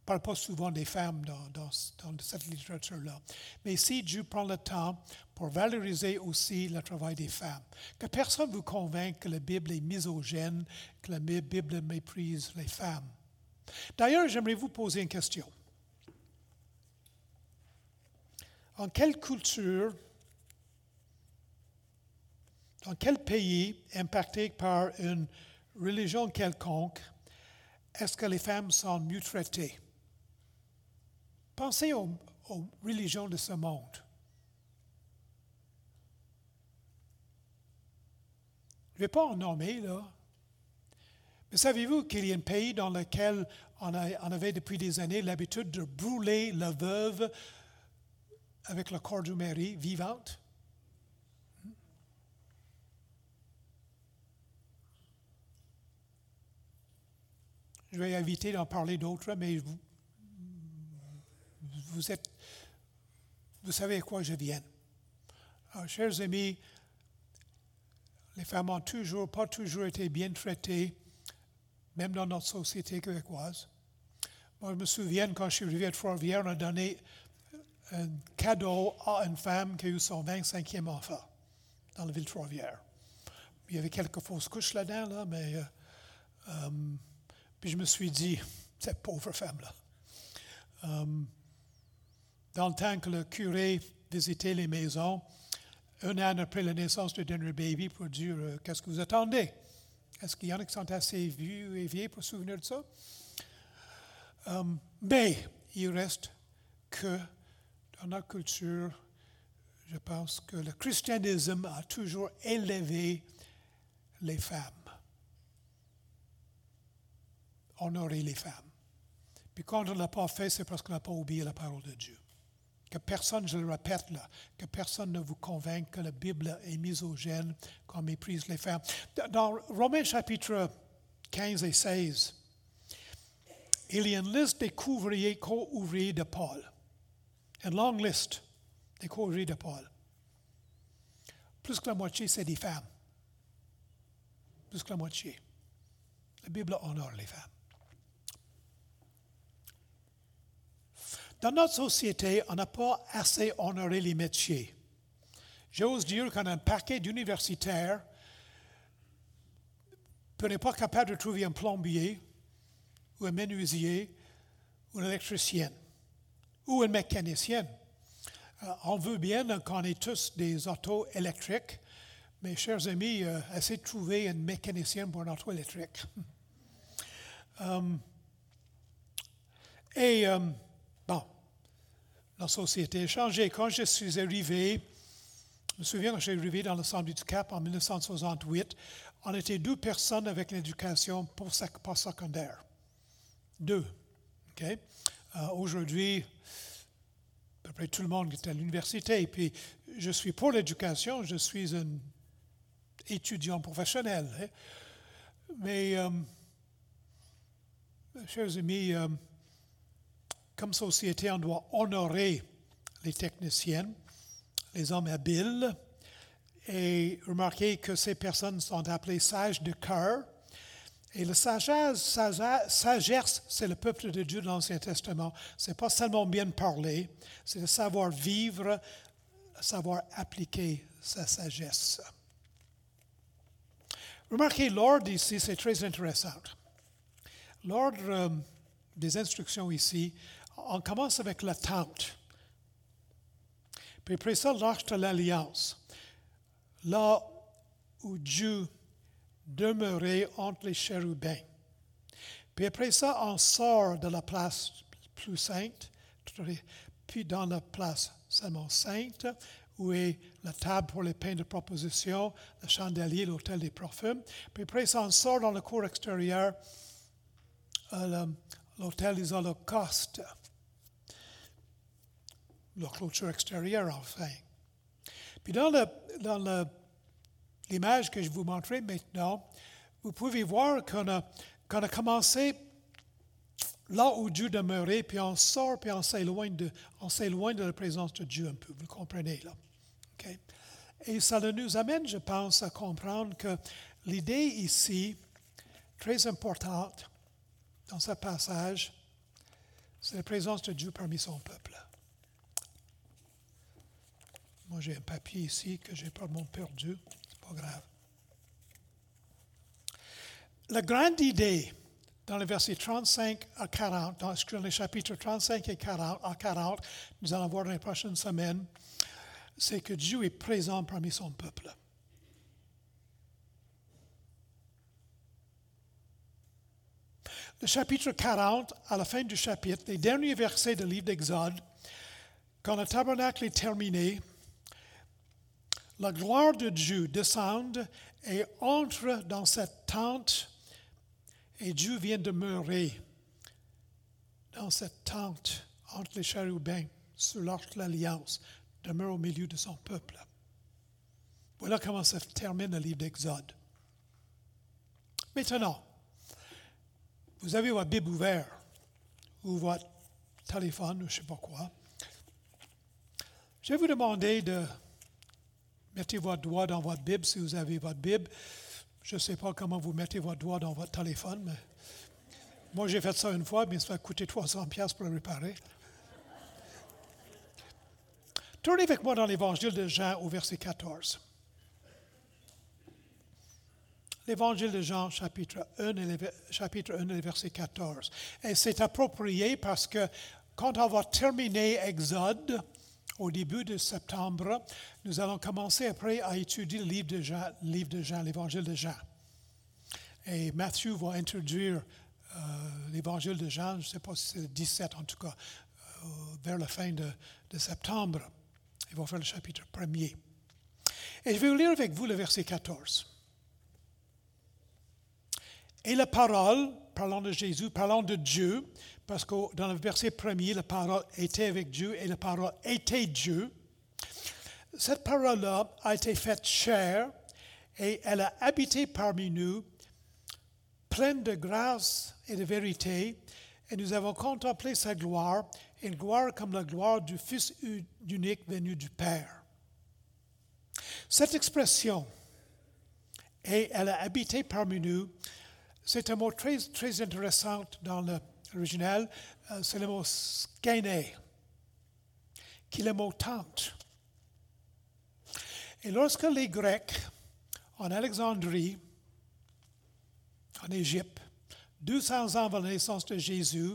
Ne parle pas souvent des femmes dans, cette littérature-là. Mais ici, Dieu prend le temps pour valoriser aussi le travail des femmes. Que personne ne vous convainque que la Bible est misogyne, que la Bible méprise les femmes. D'ailleurs, j'aimerais vous poser une question. En quelle culture dans quel pays impacté par une religion quelconque est-ce que les femmes sont mieux traitées? Pensez aux, religions de ce monde. Je ne vais pas en nommer, là. Mais savez-vous qu'il y a un pays dans lequel on, avait depuis des années l'habitude de brûler la veuve avec le corps du mari vivante? Je vais éviter d'en parler d'autres, mais vous, savez à quoi je viens. Alors, chers amis, les femmes ont toujours, pas toujours été bien traitées, même dans notre société québécoise. Moi, je me souviens quand je suis arrivé à Trois-Rivières, on a donné un cadeau à une femme qui a eu son 25e enfant dans la ville de Trois-Rivières. Il y avait quelques fausses couches là-dedans, là, mais euh, euh, puis je me suis dit, cette pauvre femme-là. Euh, dans le temps que le curé visitait les maisons, un an après la naissance du dernier baby pour dire euh, Qu'est-ce que vous attendez? Est-ce qu'il y en a qui sont assez vieux et vieilles pour se souvenir de ça? Euh, Mais il reste que dans notre culture, je pense que le christianisme a toujours élevé les femmes honorer les femmes. Puis quand on ne l'a pas fait, c'est parce qu'on n'a pas oublié la parole de Dieu. Que personne, je le répète là, que personne ne vous convainque que la Bible est misogyne, qu'on méprise les femmes. Dans Romains chapitre 15 et 16, il y a une liste des couvriers, co-ouvriers de Paul. Une longue liste des co-ouvriers de Paul. Plus que la moitié, c'est des femmes. Plus que la moitié. La Bible honore les femmes. Dans notre société, on n'a pas assez honoré les métiers. J'ose dire qu'on a un paquet d'universitaires qui n'est pas capable de trouver un plombier ou un menuisier ou une électricienne ou une mécanicienne. Euh, on veut bien qu'on ait tous des autos électriques, mais chers amis, euh, essayez de trouver une mécanicienne pour un auto électrique. Um, et um, la société a changé. Quand je suis arrivé, je me souviens quand je suis arrivé dans centre du Cap en 1968, on était deux personnes avec l'éducation post-secondaire. Deux. Okay? Euh, aujourd'hui, à peu près tout le monde est à l'université. Puis, je suis pour l'éducation, je suis un étudiant professionnel. Hein. Mais, euh, chers amis, euh, comme société, on doit honorer les techniciens, les hommes habiles, et remarquer que ces personnes sont appelées sages de cœur. Et la sagesse, c'est le peuple de Dieu dans l'Ancien Testament. Ce n'est pas seulement bien parler, c'est de savoir vivre, savoir appliquer sa sagesse. Remarquez, l'ordre ici, c'est très intéressant. L'ordre euh, des instructions ici, on commence avec l'attente. Puis après ça, l'arche de l'alliance. Là où Dieu demeurait entre les chérubins. Puis après ça, on sort de la place plus sainte, puis dans la place seulement sainte, où est la table pour les pains de proposition, le chandelier, l'hôtel des parfums. Puis après ça, on sort dans le cour extérieur, euh, l'hôtel des holocaustes, la clôture extérieure, enfin. Puis dans, dans l'image que je vous montrerai maintenant, vous pouvez voir qu'on a, qu'on a commencé là où Dieu demeurait, puis on sort, puis on s'éloigne de, on s'éloigne de la présence de Dieu un peu. Vous comprenez là? Et ça nous amène, je pense, à comprendre que l'idée ici, très importante dans ce passage, c'est la présence de Dieu parmi son peuple. Moi, j'ai un papier ici que j'ai probablement perdu. C'est pas grave. La grande idée dans les versets 35 à 40, dans les chapitres 35 et 40 à 40, nous allons voir dans les prochaines semaines, c'est que Dieu est présent parmi son peuple. Le chapitre 40, à la fin du chapitre, les derniers versets du livre d'Exode, quand le tabernacle est terminé, la gloire de Dieu descend et entre dans cette tente et Dieu vient demeurer dans cette tente entre les chérubins sur l'arche de l'Alliance, demeure au milieu de son peuple. Voilà comment se termine le livre d'Exode. Maintenant, vous avez votre Bible ouverte ou votre téléphone ou je ne sais pas quoi. Je vais vous demander de mettre votre doigt dans votre Bible si vous avez votre Bible. Je ne sais pas comment vous mettez votre doigt dans votre téléphone, moi j'ai fait ça une fois, mais ça va coûter 300 pièces pour le réparer. Tournez avec moi dans l'Évangile de Jean au verset 14. L'Évangile de Jean, chapitre 1, chapitre 1 verset 14. Et c'est approprié parce que quand on va terminer Exode, au début de septembre, nous allons commencer après à étudier le livre de Jean, l'Évangile de Jean. Et Matthieu va introduire euh, l'Évangile de Jean, je ne sais pas si c'est le 17 en tout cas, euh, vers la fin de, de septembre. Il va faire le chapitre premier. Et je vais vous lire avec vous le verset 14. Et la parole, parlant de Jésus, parlant de Dieu, parce que dans le verset premier, la parole était avec Dieu et la parole était Dieu. Cette parole-là a été faite chair et elle a habité parmi nous, pleine de grâce et de vérité, et nous avons contemplé sa gloire, une gloire comme la gloire du Fils unique venu du Père. Cette expression, et elle a habité parmi nous, c'est un mot très, très intéressant dans l'original, euh, c'est le mot skene, qui est le mot tente. Et lorsque les Grecs, en Alexandrie, en Égypte, 200 ans avant la naissance de Jésus,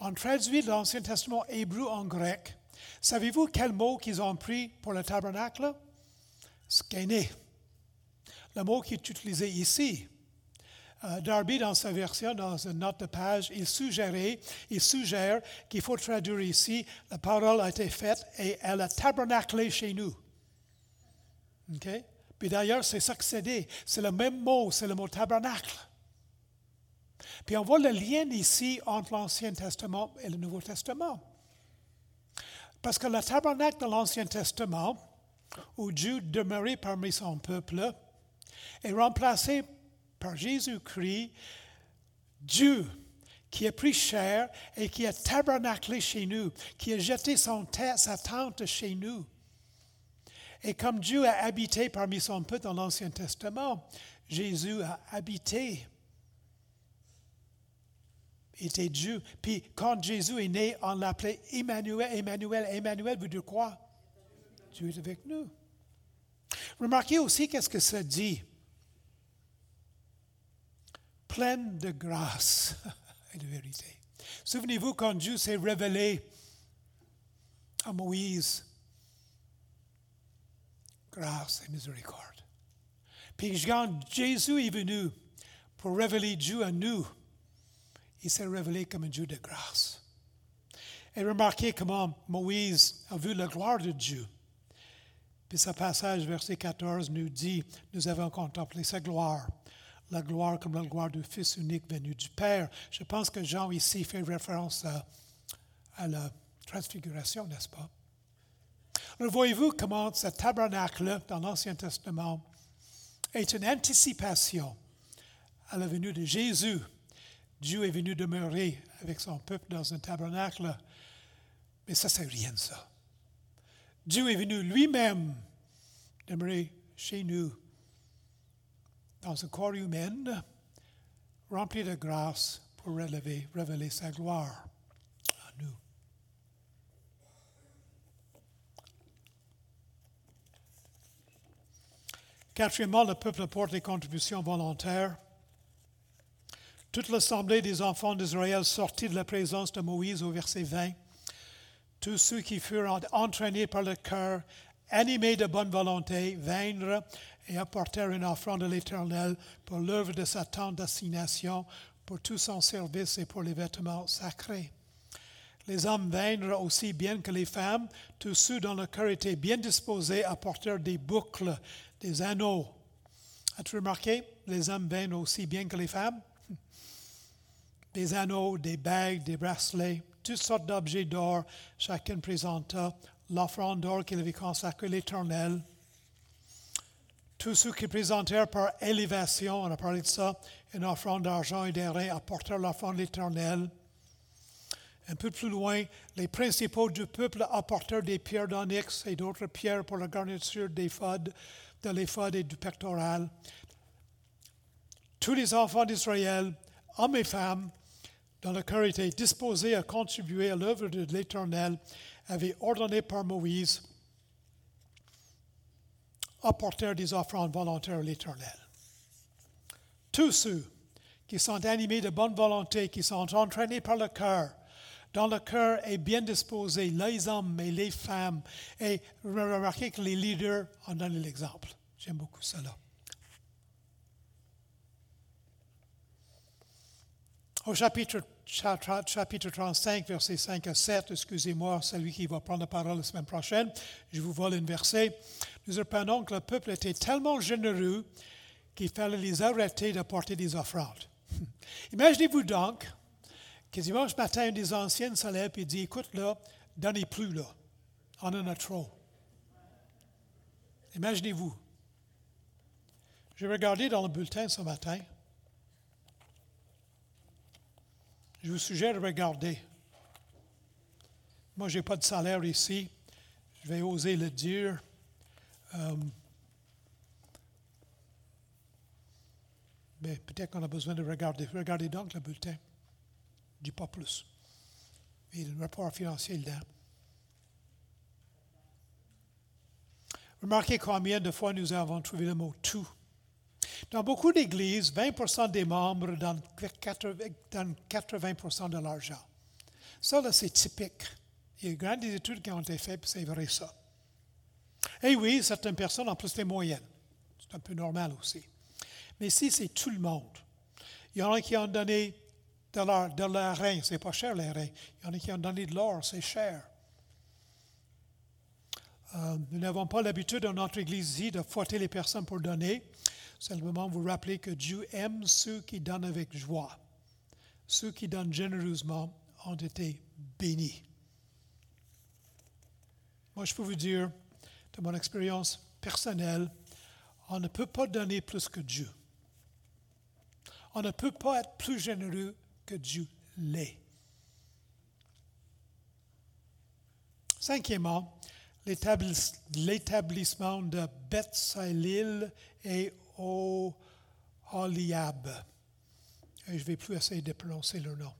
ont traduit l'Ancien Testament hébreu en grec. Savez-vous quel mot qu'ils ont pris pour le tabernacle? Skene. Le mot qui est utilisé ici. Euh, Darby, dans sa version, dans une note de page, il suggérait, il suggère qu'il faut traduire ici, la parole a été faite et elle a tabernaclé chez nous. OK? Puis d'ailleurs, c'est ça que c'est. C'est le même mot, c'est le mot tabernacle. Puis on voit le lien ici entre l'Ancien Testament et le Nouveau Testament. Parce que le tabernacle de l'Ancien Testament, où Dieu demeurait parmi son peuple, est remplacé par Jésus-Christ, Dieu qui a pris chair et qui a tabernaclé chez nous, qui a jeté son sa tente chez nous. Et comme Dieu a habité parmi son peuple dans l'Ancien Testament, Jésus a habité était Dieu. Puis quand Jésus est né, on l'appelait Emmanuel. Emmanuel, Emmanuel veut dire quoi? Dieu est avec nous. Remarquez aussi qu'est-ce que ça dit. Pleine de grâce et de vérité. Souvenez-vous quand Dieu s'est révélé à Moïse grâce et miséricorde. Puis quand Jésus est venu pour révéler Dieu à nous, il s'est révélé comme un Dieu de grâce. Et remarquez comment Moïse a vu la gloire de Dieu. Puis ce passage, verset 14, nous dit, nous avons contemplé sa gloire, la gloire comme la gloire du Fils unique venu du Père. Je pense que Jean ici fait référence à, la transfiguration, n'est-ce pas? Alors voyez-vous comment ce tabernacle dans l'Ancien Testament est une anticipation à la venue de Jésus. Dieu est venu demeurer avec son peuple dans un tabernacle, mais ça, c'est rien ça. Dieu est venu lui-même demeurer chez nous dans un corps humain rempli de grâce pour révéler, sa gloire à nous. Quatrièmement, le peuple apporte des contributions volontaires. Toute l'assemblée des enfants d'Israël sortit de la présence de Moïse au verset 20. Tous ceux qui furent entraînés par le cœur, animés de bonne volonté, vinrent et apportèrent une offrande à l'Éternel pour l'œuvre de sa tente d'assignation, pour tout son service et pour les vêtements sacrés. Les hommes vinrent aussi bien que les femmes, tous ceux dont le cœur était bien disposé apportèrent des boucles, des anneaux. As-tu remarqué? Les hommes viennent aussi bien que les femmes. Des anneaux, des bagues, des bracelets, toutes sortes d'objets d'or. Chacun présenta l'offrande d'or qu'il avait consacrée à l'Éternel. Tous ceux qui présentèrent par élévation, on a parlé de ça, une offrande d'argent et d'airain apportèrent l'offrande de l'Éternel. Un peu plus loin, les principaux du peuple apportèrent des pierres d'onyx et d'autres pierres pour la garniture des fodes de l'éphod et du pectoral. Tous les enfants d'Israël, hommes et femmes, dont le cœur était disposé à contribuer à l'œuvre de l'Éternel, avaient ordonné par Moïse, apportèrent des offrandes volontaires à l'Éternel. Tous ceux qui sont animés de bonne volonté, qui sont entraînés par le cœur, dont le cœur est bien disposé, les hommes et les femmes. Et remarquez que les leaders en donnent l'exemple. J'aime beaucoup cela. Au chapitre, chapitre 35, versets 5 à 7, excusez-moi, celui qui va prendre la parole la semaine prochaine, je vous vole un verset. Nous apprenons que le peuple était tellement généreux qu'il fallait les arrêter d'apporter des offrandes. Imaginez-vous donc que dimanche matin, un des anciennes se lève et dit Écoute, là, donnez plus, là. On en a trop. Imaginez-vous. J'ai regardé dans le bulletin ce matin. Je vous suggère de regarder. Moi, je n'ai pas de salaire ici. Je vais oser le dire. Euh, mais peut-être qu'on a besoin de regarder. Regardez donc le bulletin. Je dis pas plus. Et le rapport financier là. Remarquez combien de fois nous avons trouvé le mot tout. Dans beaucoup d'églises, 20 des membres donnent 80 de l'argent. Ça, c'est typique. Il y a grandes études qui ont été faites, c'est vrai ça. Et oui, certaines personnes ont plus les moyennes. C'est un peu normal aussi. Mais si c'est tout le monde, il y en a qui ont donné de leur, rein, c'est pas cher les reins. Il y en a qui ont donné de l'or, c'est cher. Euh, nous n'avons pas l'habitude dans notre église ici de fouetter les personnes pour donner. Simplement vous rappeler que Dieu aime ceux qui donnent avec joie. Ceux qui donnent généreusement ont été bénis. Moi, je peux vous dire, de mon expérience personnelle, on ne peut pas donner plus que Dieu. On ne peut pas être plus généreux que Dieu l'est. Cinquièmement, l'établissement de Beth-Salil et Oholiab. Je ne vais plus essayer de prononcer leur nom.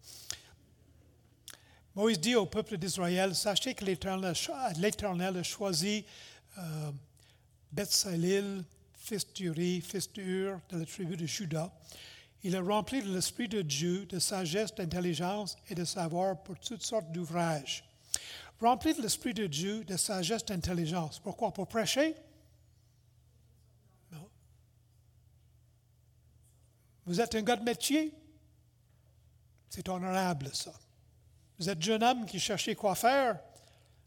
Moïse dit au peuple d'Israël, sachez que l'Éternel a choisi euh, Bethsalil, fils fils de la tribu de Juda. Il est rempli de l'Esprit de Dieu, de sagesse, d'intelligence et de savoir pour toutes sortes d'ouvrages. Rempli de l'Esprit de Dieu, de sagesse, d'intelligence. Pourquoi? Pour prêcher? Non. Vous êtes un gars de métier? C'est honorable, ça. Vous êtes jeune homme qui cherchez quoi faire?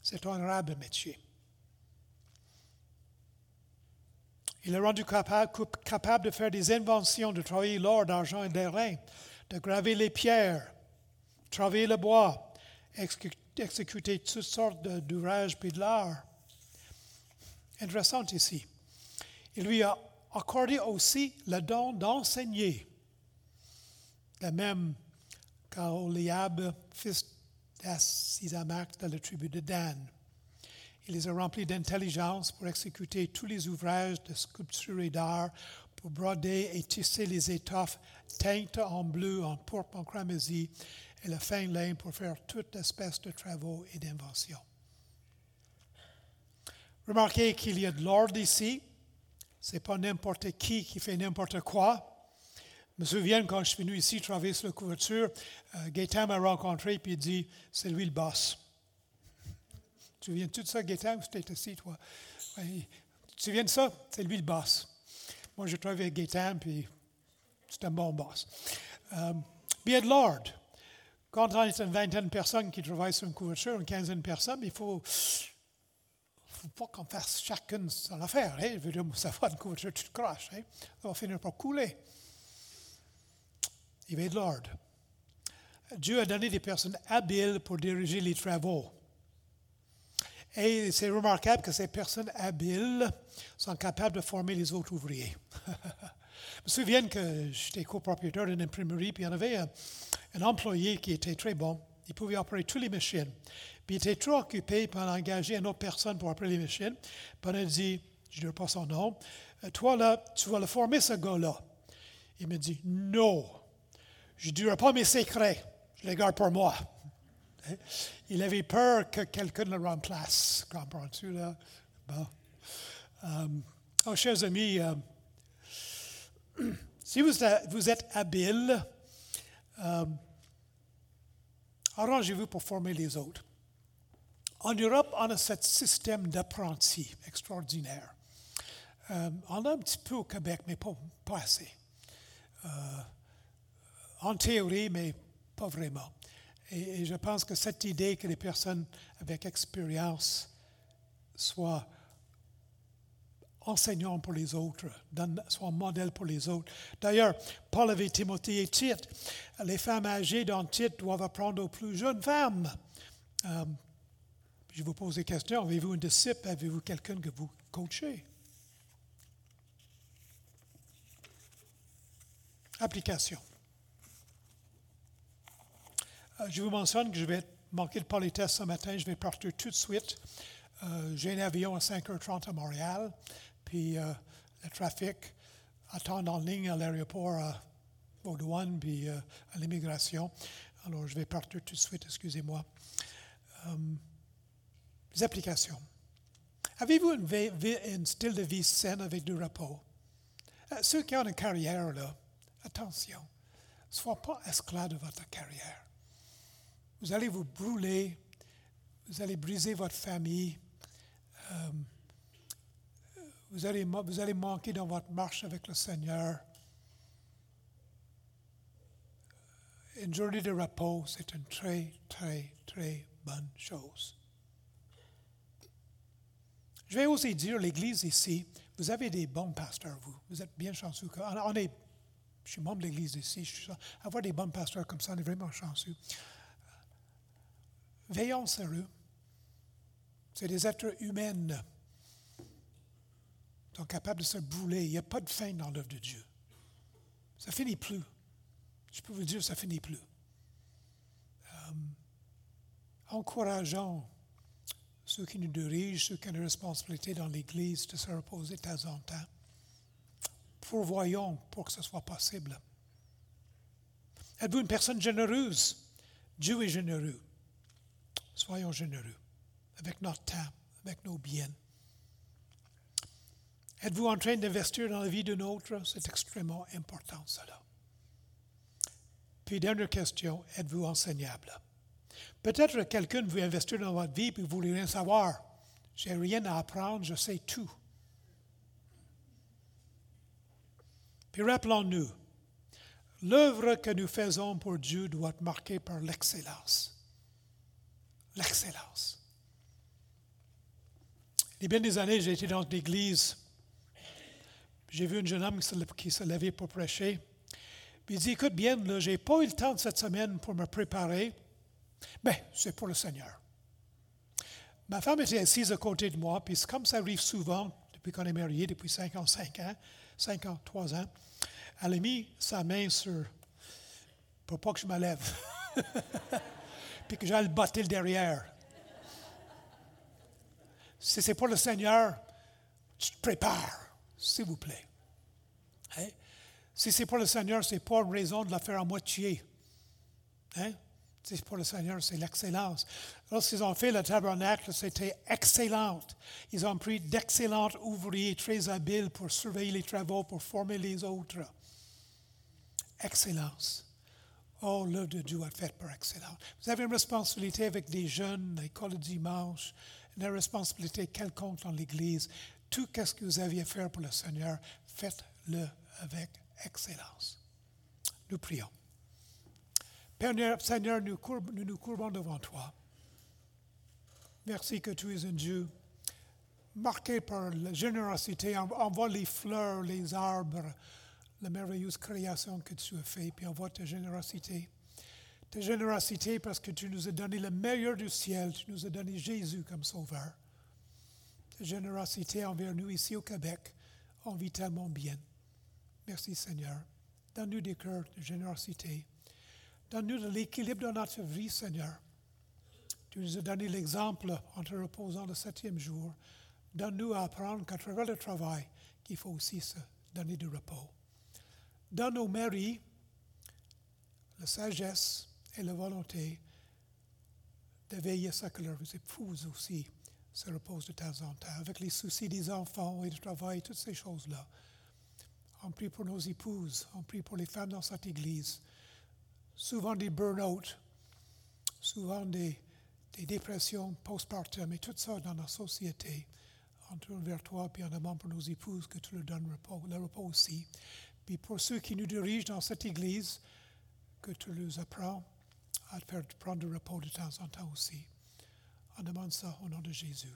C'est honorable métier. Il est rendu capable, de faire des inventions, de travailler l'or, d'argent et d'airain, de graver les pierres, travailler le bois, exécuter toutes sortes d'ouvrages puis de l'art. Intéressant ici. Il lui a accordé aussi le don d'enseigner. De même qu'Oliab, fils d'Assisamak de la tribu de Dan. Il les a remplis d'intelligence pour exécuter tous les ouvrages de sculpture et d'art, pour broder et tisser les étoffes teintes en bleu, en pourpre, en cramoisi, et le fin lin pour faire toute espèce de travaux et d'inventions. Remarquez qu'il y a de l'ordre ici. Ce n'est pas n'importe qui qui fait n'importe quoi. Je me souviens quand je suis venu ici travailler sur la couverture, euh, m'a rencontré et il dit C'est lui le boss. Tu te souviens de ça, Gaétan, tu étais ici, toi Tu te souviens de ça C'est lui le boss. Moi, je travaille avec Gaétan, puis c'est un bon boss. De l'ordre. Quand on est une vingtaine de personnes qui travaillent sur une couverture, une quinzaine de personnes, il faut, faut pas qu'on fasse chacune son affaire. Hein? Je veux dire, ça va une couverture, tu te craches. Hein? Ça va finir par couler. Il de l'ordre. Dieu a donné des personnes habiles pour diriger les travaux. Et c'est remarquable que ces personnes habiles sont capables de former les autres ouvriers. Je me souviens que j'étais copropriétaire d'une imprimerie, puis il y en avait un, employé qui était très bon. Il pouvait opérer toutes les machines. Puis il était trop occupé pour engager une autre personne pour opérer les machines. Puis on a dit, je ne dirai pas son nom, euh, toi là, tu vas le former ce gars-là. Il me dit, non, je ne dirai pas mes secrets, je les garde pour moi. Hein? Il avait peur que quelqu'un le remplace. Comprends-tu là? Bon. Um, oh, chers amis, euh, si vous, êtes habile, euh, arrangez-vous pour former les autres. En Europe, on a ce système d'apprentis extraordinaire. Euh, on a un petit peu au Québec, mais pas, assez. Euh, en théorie, mais pas vraiment. Et, je pense que cette idée que les personnes avec expérience soient enseignant pour les autres, soit modèle pour les autres. D'ailleurs, Paul avait Timothée et Tite. Les femmes âgées dans Tite doivent apprendre aux plus jeunes femmes. Euh, je vous pose des questions. Avez-vous un disciple? Avez-vous quelqu'un que vous coachez? Application. Euh, je vous mentionne que je vais manquer le politesse ce matin. Je vais partir tout de suite. Euh, j'ai un avion à 5h30 à Montréal. Puis euh, le trafic attend en ligne à l'aéroport, à, aux puis à l'immigration. Alors, je vais partir tout de suite, excusez-moi. Les applications. Avez-vous un style de vie sain avec du repos? ceux qui ont une carrière, là, attention, ne soyez pas esclaves de votre carrière. Vous allez vous brûler, vous allez briser votre famille. Vous allez, vous allez manquer dans votre marche avec le Seigneur. Une journée de repos, c'est une très, très, très bonne chose. Je vais aussi dire, l'Église ici, vous avez des bons pasteurs, vous. Vous êtes bien chanceux. On est, je suis membre de l'Église ici. Avoir des bons pasteurs comme ça, on est vraiment chanceux. Veillons sur eux. C'est des êtres humains sont capables de se brûler. Il n'y a pas de fin dans l'œuvre de Dieu. Ça finit plus. Je peux vous dire, ça finit plus. Euh, encourageons ceux qui nous dirigent, ceux qui ont des responsabilités dans l'Église, de se reposer de temps en temps. Pourvoyons pour que ce soit possible. Êtes-vous une personne généreuse? Dieu est généreux. Soyons généreux avec notre temps, avec nos biens. Êtes-vous en train d'investir dans la vie d'un autre? C'est extrêmement important, cela. Puis, dernière question, êtes-vous enseignable? Peut-être que quelqu'un veut investir dans votre vie et vous voulez rien savoir. J'ai rien à apprendre, je sais tout. Puis rappelons-nous, L'œuvre que nous faisons pour Dieu doit être marquée par l'excellence. L'excellence. Il y a bien des années, j'ai été dans une église. J'ai vu un jeune homme qui se levait pour prêcher. Il dit Écoute bien, je n'ai pas eu le temps cette semaine pour me préparer. Mais c'est pour le Seigneur. Ma femme était assise à côté de moi, puis comme ça arrive souvent, depuis qu'on est mariés, depuis 55 ans, 53 ans, elle a mis sa main sur, pour pas que je me lève, puis que j'aille botter le derrière. Si c'est pour le Seigneur, tu te prépares, s'il vous plaît. Hein? Si c'est pour le Seigneur, ce n'est pas une raison de la faire à moitié. Hein? C'est pour le Seigneur, c'est l'excellence. Lorsqu'ils ont fait le tabernacle, c'était excellent. Ils ont pris d'excellents ouvriers très habiles pour surveiller les travaux, pour former les autres. Excellence. Oh, l'œuvre de Dieu est faite par excellence. Vous avez une responsabilité avec des jeunes, l'école du dimanche, une responsabilité quelconque dans l'Église. Tout ce que vous aviez à faire pour le Seigneur, faites-le avec excellence. Nous prions. Père Seigneur, nous, nous courbons devant toi. Merci que tu es un Dieu marqué par la générosité. Envoie les fleurs, les arbres, la merveilleuse création que tu as faite, puis envoie ta générosité. Ta générosité parce que tu nous as donné le meilleur du ciel, tu nous as donné Jésus comme sauveur. Ta générosité envers nous ici au Québec, on vit tellement bien. Merci Seigneur. Donne-nous des cœurs de générosité. Donne-nous de l'équilibre dans notre vie, Seigneur. Tu nous as donné l'exemple en te reposant le septième jour. Donne-nous à apprendre qu'à travers le travail, qu'il faut aussi se donner du repos. Donne aux maris la sagesse et la volonté de veiller à ce que leurs épouses aussi se reposent de temps en temps, avec les soucis des enfants et du travail, toutes ces choses-là. On prie pour nos épouses, on prie pour les femmes dans cette Église souvent des burn-out, souvent des, dépressions postpartum et tout ça dans la société. On tourne vers toi, puis on demande pour nos épouses que tu leur donnes le repos aussi. Puis pour ceux qui nous dirigent dans cette Église, que tu les apprends à faire prendre du repos de temps en temps aussi. On demande ça au nom de Jésus.